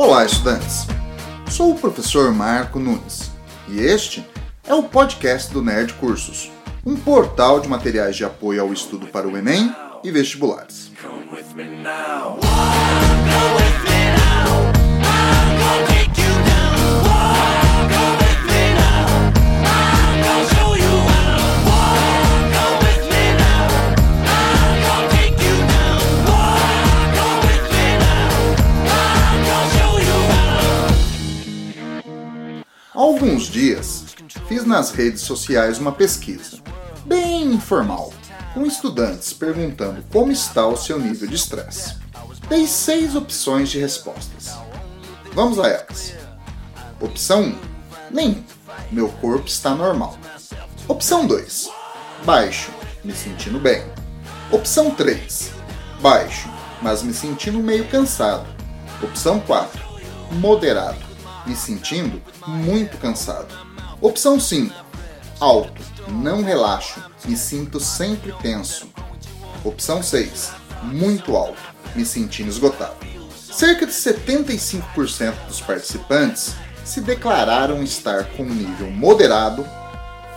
Olá, estudantes! Sou o professor Marco Nunes e este é o podcast do Nerd Cursos, um portal de materiais de apoio ao estudo para o Enem e vestibulares. Há dias, fiz nas redes sociais uma pesquisa, bem informal, com estudantes perguntando como está o seu nível de estresse. Dei seis opções de respostas. Vamos a elas. Opção 1: Nenhum. Meu corpo está normal. Opção 2: Baixo, me sentindo bem. Opção 3: Baixo, mas me sentindo meio cansado. Opção 4: Moderado me sentindo muito cansado. Opção 5. Alto, não relaxo, me sinto sempre tenso. Opção 6. Muito alto, me sentindo esgotado. Cerca de 75% dos participantes se declararam estar com um nível moderado,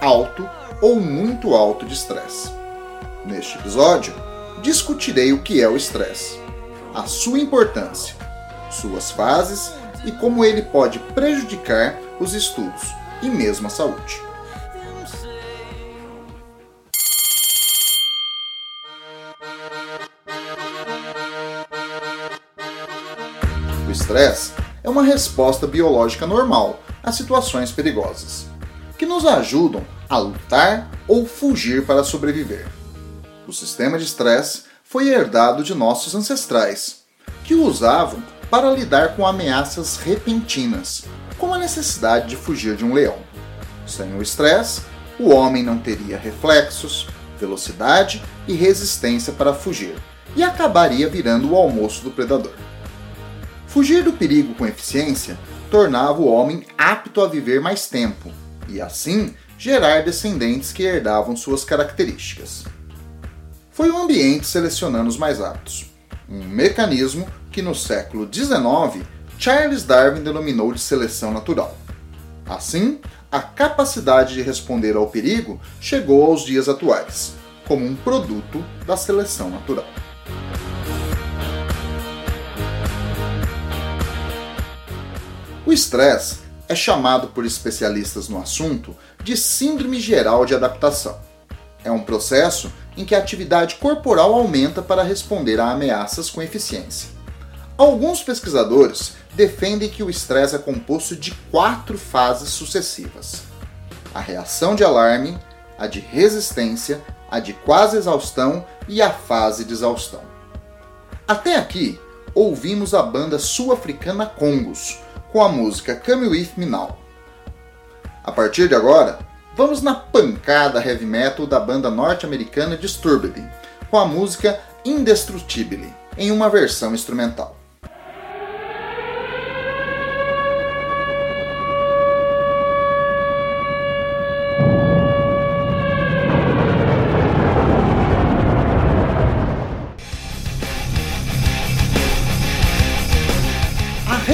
alto ou muito alto de estresse. Neste episódio, discutirei o que é o estresse, a sua importância, suas fases e como ele pode prejudicar os estudos e mesmo a saúde. O estresse é uma resposta biológica normal a situações perigosas, que nos ajudam a lutar ou fugir para sobreviver. O sistema de estresse foi herdado de nossos ancestrais, que o usavam para lidar com ameaças repentinas, como a necessidade de fugir de um leão. Sem o estresse, o homem não teria reflexos, velocidade e resistência para fugir, e acabaria virando o almoço do predador. Fugir do perigo com eficiência tornava o homem apto a viver mais tempo e, assim, gerar descendentes que herdavam suas características. Foi o ambiente selecionando os mais aptos, um mecanismo que no século XIX Charles Darwin denominou de seleção natural. Assim, a capacidade de responder ao perigo chegou aos dias atuais, como um produto da seleção natural. O estresse é chamado por especialistas no assunto de Síndrome Geral de Adaptação. É um processo em que a atividade corporal aumenta para responder a ameaças com eficiência. Alguns pesquisadores defendem que o estresse é composto de quatro fases sucessivas: a reação de alarme, a de resistência, a de quase exaustão e a fase de exaustão. Até aqui, ouvimos a banda sul-africana Congos com a música Come With Me Now. A partir de agora, vamos na pancada heavy metal da banda norte-americana Disturbed com a música Indestructible em uma versão instrumental.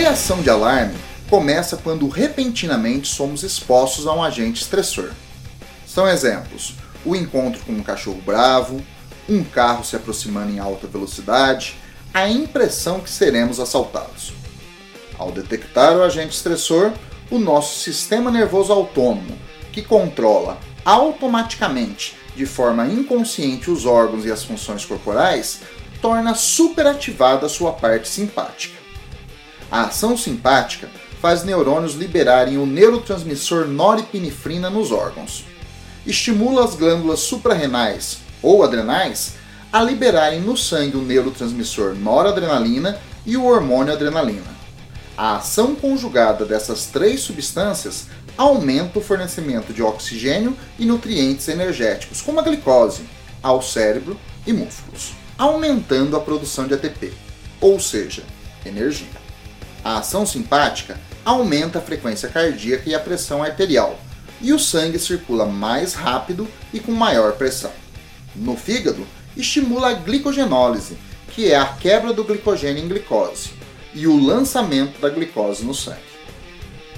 Reação de alarme começa quando repentinamente somos expostos a um agente estressor. São exemplos: o encontro com um cachorro bravo, um carro se aproximando em alta velocidade, a impressão que seremos assaltados. Ao detectar o agente estressor, o nosso sistema nervoso autônomo, que controla automaticamente, de forma inconsciente, os órgãos e as funções corporais, torna superativada a sua parte simpática. A ação simpática faz neurônios liberarem o neurotransmissor norepinefrina nos órgãos. Estimula as glândulas suprarrenais ou adrenais a liberarem no sangue o neurotransmissor noradrenalina e o hormônio adrenalina. A ação conjugada dessas três substâncias aumenta o fornecimento de oxigênio e nutrientes energéticos, como a glicose, ao cérebro e músculos, aumentando a produção de ATP, ou seja, energia. A ação simpática aumenta a frequência cardíaca e a pressão arterial, e o sangue circula mais rápido e com maior pressão. No fígado, estimula a glicogenólise, que é a quebra do glicogênio em glicose, e o lançamento da glicose no sangue.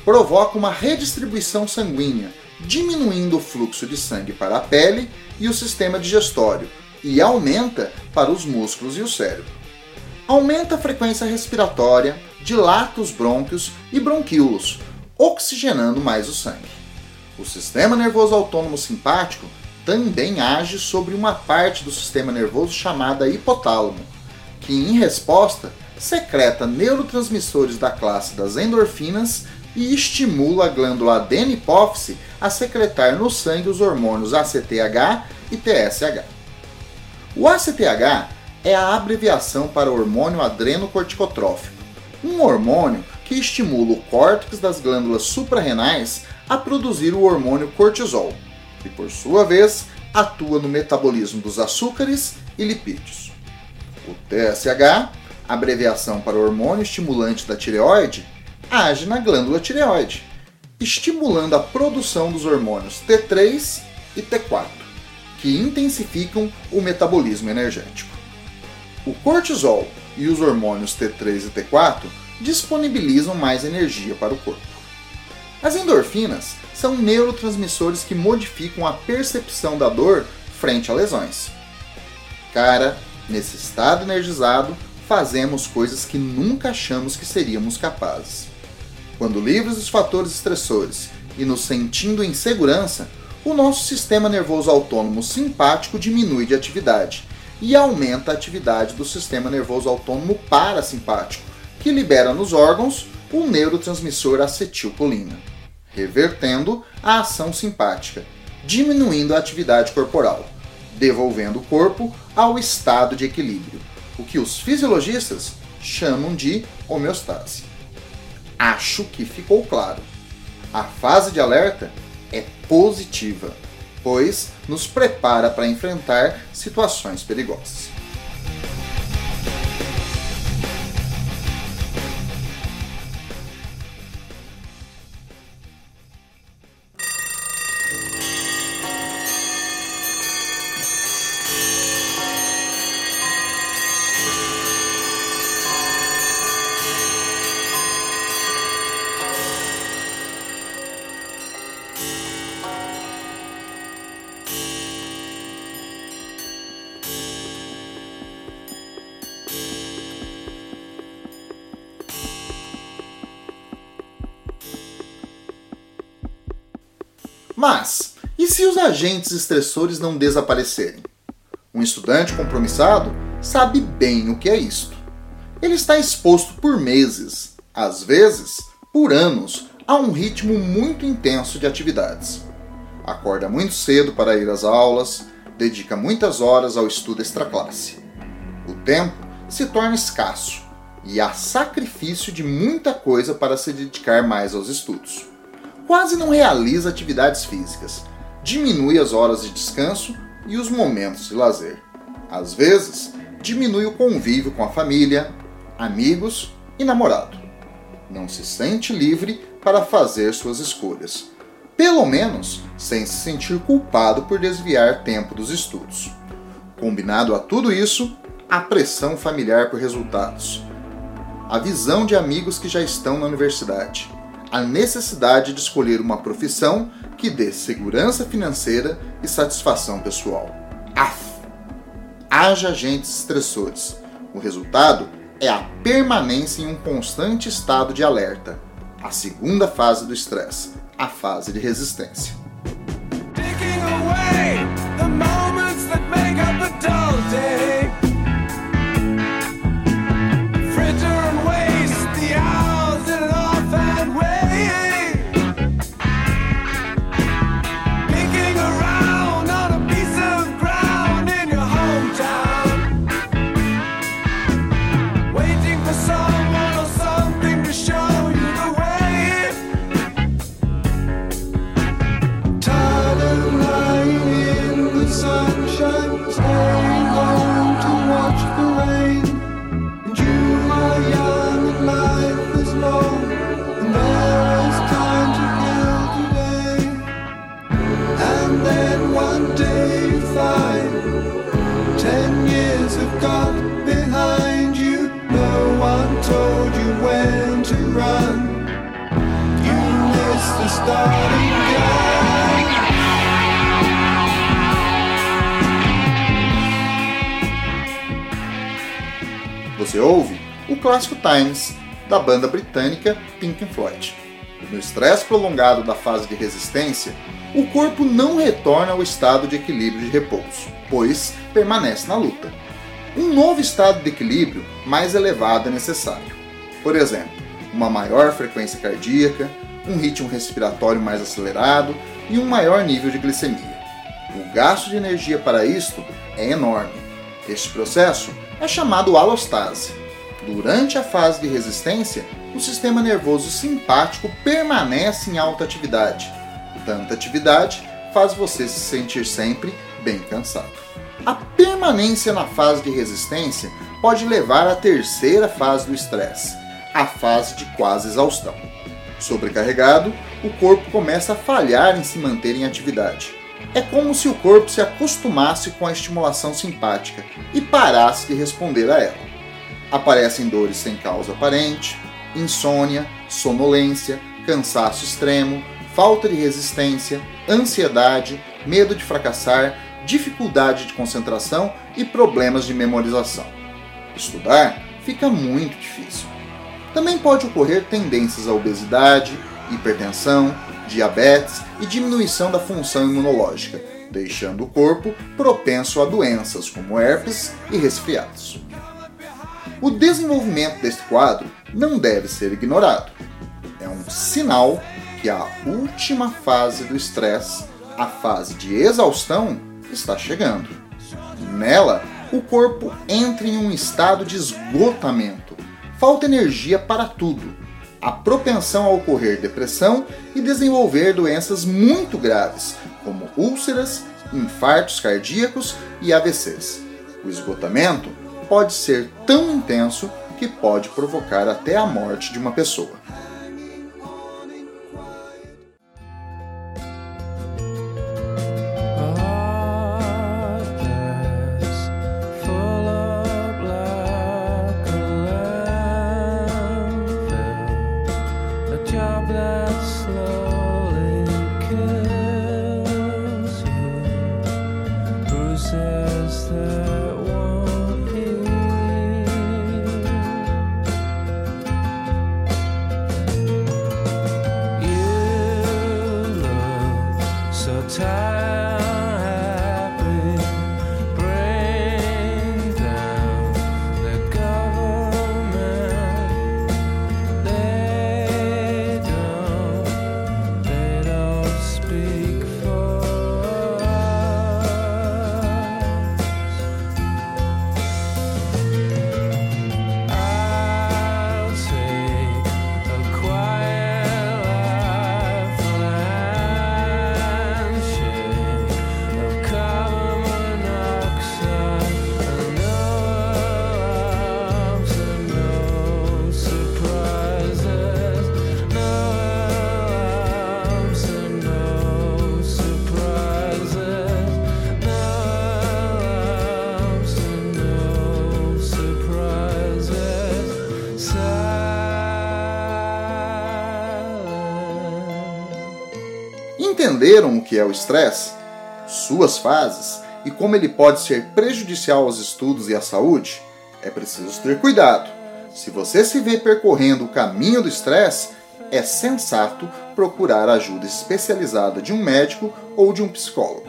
Provoca uma redistribuição sanguínea, diminuindo o fluxo de sangue para a pele e o sistema digestório, e aumenta para os músculos e o cérebro. Aumenta a frequência respiratória, dilata os brônquios e bronquíolos, oxigenando mais o sangue. O sistema nervoso autônomo simpático também age sobre uma parte do sistema nervoso chamada hipotálamo, que em resposta secreta neurotransmissores da classe das endorfinas e estimula a glândula adena-hipófise a secretar no sangue os hormônios ACTH e TSH. O ACTH é a abreviação para hormônio adrenocorticotrófico, um hormônio que estimula o córtex das glândulas suprarrenais a produzir o hormônio cortisol, que por sua vez atua no metabolismo dos açúcares e lipídios. O TSH, abreviação para hormônio estimulante da tireoide, age na glândula tireoide, estimulando a produção dos hormônios T3 e T4, que intensificam o metabolismo energético. O cortisol e os hormônios T3 e T4 disponibilizam mais energia para o corpo. As endorfinas são neurotransmissores que modificam a percepção da dor frente a lesões. Cara, nesse estado energizado, fazemos coisas que nunca achamos que seríamos capazes. Quando livres dos fatores estressores e nos sentindo em segurança, o nosso sistema nervoso autônomo simpático diminui de atividade e aumenta a atividade do sistema nervoso autônomo parasimpático, que libera nos órgãos o neurotransmissor acetilcolina, revertendo a ação simpática, diminuindo a atividade corporal, devolvendo o corpo ao estado de equilíbrio, o que os fisiologistas chamam de homeostase. Acho que ficou claro. A fase de alerta é positiva, pois nos prepara para enfrentar situações perigosas. Mas, e se os agentes estressores não desaparecerem? Um estudante compromissado sabe bem o que é isto. Ele está exposto por meses, às vezes por anos, a um ritmo muito intenso de atividades. Acorda muito cedo para ir às aulas, dedica muitas horas ao estudo extraclasse. O tempo se torna escasso e há sacrifício de muita coisa para se dedicar mais aos estudos quase não realiza atividades físicas, diminui as horas de descanso e os momentos de lazer. Às vezes, diminui o convívio com a família, amigos e namorado. Não se sente livre para fazer suas escolhas, pelo menos sem se sentir culpado por desviar tempo dos estudos. Combinado a tudo isso, a pressão familiar por resultados, a visão de amigos que já estão na universidade, a necessidade de escolher uma profissão que dê segurança financeira e satisfação pessoal. Af! Haja agentes estressores. O resultado é a permanência em um constante estado de alerta. A segunda fase do estresse, a fase de resistência. Você ouve o clássico Times, da banda britânica Pink Floyd. No estresse prolongado da fase de resistência, o corpo não retorna ao estado de equilíbrio de repouso, pois permanece na luta. Um novo estado de equilíbrio mais elevado é necessário. Por exemplo, uma maior frequência cardíaca, um ritmo respiratório mais acelerado e um maior nível de glicemia. O gasto de energia para isto é enorme. Este processo é chamado alostase. Durante a fase de resistência, o sistema nervoso simpático permanece em alta atividade. Tanta atividade faz você se sentir sempre bem cansado. A permanência na fase de resistência pode levar à terceira fase do estresse, a fase de quase exaustão. Sobrecarregado, o corpo começa a falhar em se manter em atividade. É como se o corpo se acostumasse com a estimulação simpática e parasse de responder a ela. Aparecem dores sem causa aparente, insônia, sonolência, cansaço extremo, falta de resistência, ansiedade, medo de fracassar, dificuldade de concentração e problemas de memorização. Estudar fica muito difícil. Também pode ocorrer tendências à obesidade, hipertensão, diabetes e diminuição da função imunológica, deixando o corpo propenso a doenças como herpes e resfriados. O desenvolvimento deste quadro não deve ser ignorado. É um sinal que a última fase do estresse, a fase de exaustão, está chegando. Nela, o corpo entra em um estado de esgotamento, falta energia para tudo, a propensão a ocorrer depressão e desenvolver doenças muito graves, como úlceras, infartos cardíacos e AVCs. O esgotamento pode ser tão intenso que pode provocar até a morte de uma pessoa. Entenderam o que é o estresse? Suas fases e como ele pode ser prejudicial aos estudos e à saúde? É preciso ter cuidado. Se você se vê percorrendo o caminho do estresse, é sensato procurar ajuda especializada de um médico ou de um psicólogo.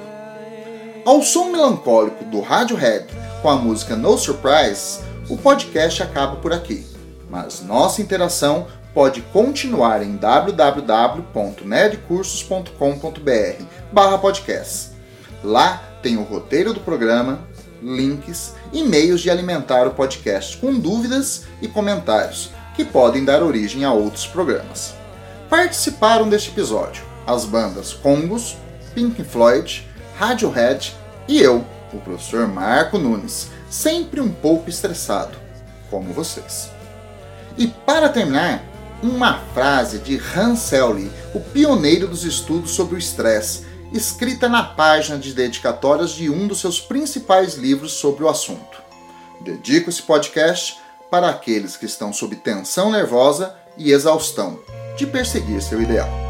Ao som melancólico do Radiohead com a música No Surprise, o podcast acaba por aqui. Mas nossa interação pode continuar em www.nedcursos.com.br barra podcast. Lá tem o roteiro do programa, links e meios de alimentar o podcast com dúvidas e comentários que podem dar origem a outros programas. Participaram deste episódio as bandas Congos, Pink Floyd, Radiohead e eu, o professor Marco Nunes, sempre um pouco estressado, como vocês. E para terminar, uma frase de Hans Selye, o pioneiro dos estudos sobre o estresse, escrita na página de dedicatórias de um dos seus principais livros sobre o assunto. Dedico esse podcast para aqueles que estão sob tensão nervosa e exaustão de perseguir seu ideal.